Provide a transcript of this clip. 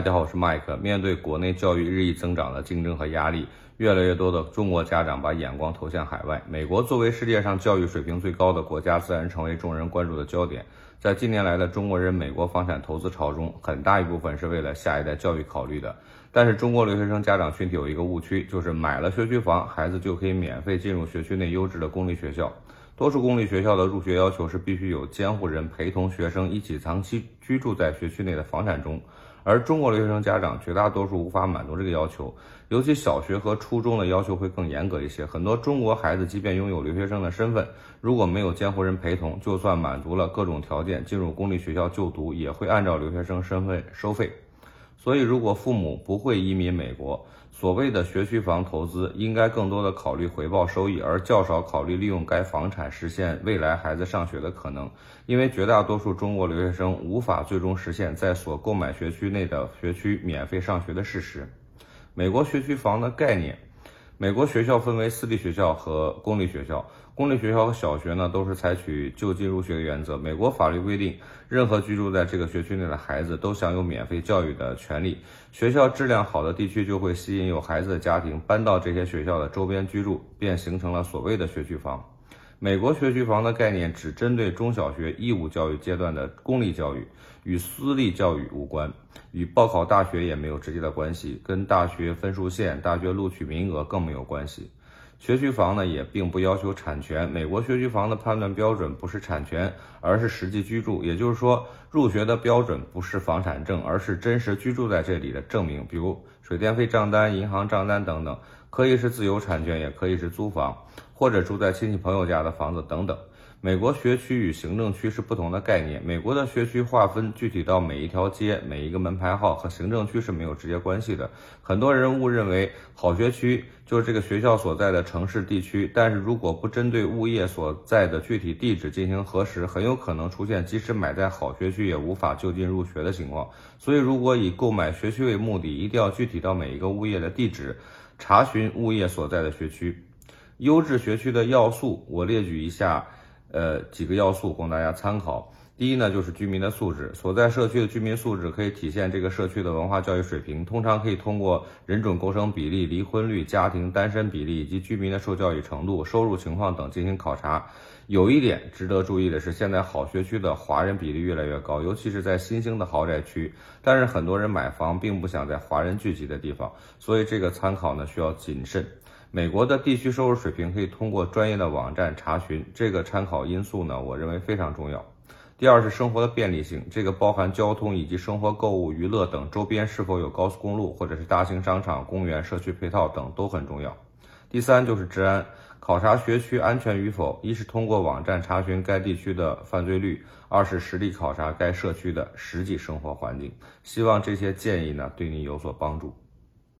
大家好，我是麦克。面对国内教育日益增长的竞争和压力，越来越多的中国家长把眼光投向海外。美国作为世界上教育水平最高的国家，自然成为众人关注的焦点。在近年来的中国人美国房产投资潮中，很大一部分是为了下一代教育考虑的。但是，中国留学生家长群体有一个误区，就是买了学区房，孩子就可以免费进入学区内优质的公立学校。多数公立学校的入学要求是必须有监护人陪同学生一起长期居住在学区内的房产中。而中国留学生家长绝大多数无法满足这个要求，尤其小学和初中的要求会更严格一些。很多中国孩子即便拥有留学生的身份，如果没有监护人陪同，就算满足了各种条件进入公立学校就读，也会按照留学生身份收费。所以，如果父母不会移民美国，所谓的学区房投资应该更多的考虑回报收益，而较少考虑利用该房产实现未来孩子上学的可能。因为绝大多数中国留学生无法最终实现在所购买学区内的学区免费上学的事实。美国学区房的概念。美国学校分为私立学校和公立学校。公立学校和小学呢，都是采取就近入学的原则。美国法律规定，任何居住在这个学区内的孩子都享有免费教育的权利。学校质量好的地区就会吸引有孩子的家庭搬到这些学校的周边居住，便形成了所谓的学区房。美国学区房的概念只针对中小学义务教育阶段的公立教育，与私立教育无关，与报考大学也没有直接的关系，跟大学分数线、大学录取名额更没有关系。学区房呢也并不要求产权，美国学区房的判断标准不是产权，而是实际居住。也就是说，入学的标准不是房产证，而是真实居住在这里的证明，比如水电费账单、银行账单等等，可以是自有产权，也可以是租房。或者住在亲戚朋友家的房子等等。美国学区与行政区是不同的概念。美国的学区划分具体到每一条街、每一个门牌号，和行政区是没有直接关系的。很多人误认为好学区就是这个学校所在的城市地区，但是如果不针对物业所在的具体地址进行核实，很有可能出现即使买在好学区也无法就近入学的情况。所以，如果以购买学区为目的，一定要具体到每一个物业的地址，查询物业所在的学区。优质学区的要素，我列举一下，呃，几个要素供大家参考。第一呢，就是居民的素质，所在社区的居民素质可以体现这个社区的文化教育水平。通常可以通过人种构成比例、离婚率、家庭单身比例以及居民的受教育程度、收入情况等进行考察。有一点值得注意的是，现在好学区的华人比例越来越高，尤其是在新兴的豪宅区。但是很多人买房并不想在华人聚集的地方，所以这个参考呢需要谨慎。美国的地区收入水平可以通过专业的网站查询，这个参考因素呢，我认为非常重要。第二是生活的便利性，这个包含交通以及生活、购物、娱乐等周边是否有高速公路或者是大型商场、公园、社区配套等都很重要。第三就是治安，考察学区安全与否，一是通过网站查询该地区的犯罪率，二是实地考察该社区的实际生活环境。希望这些建议呢对你有所帮助。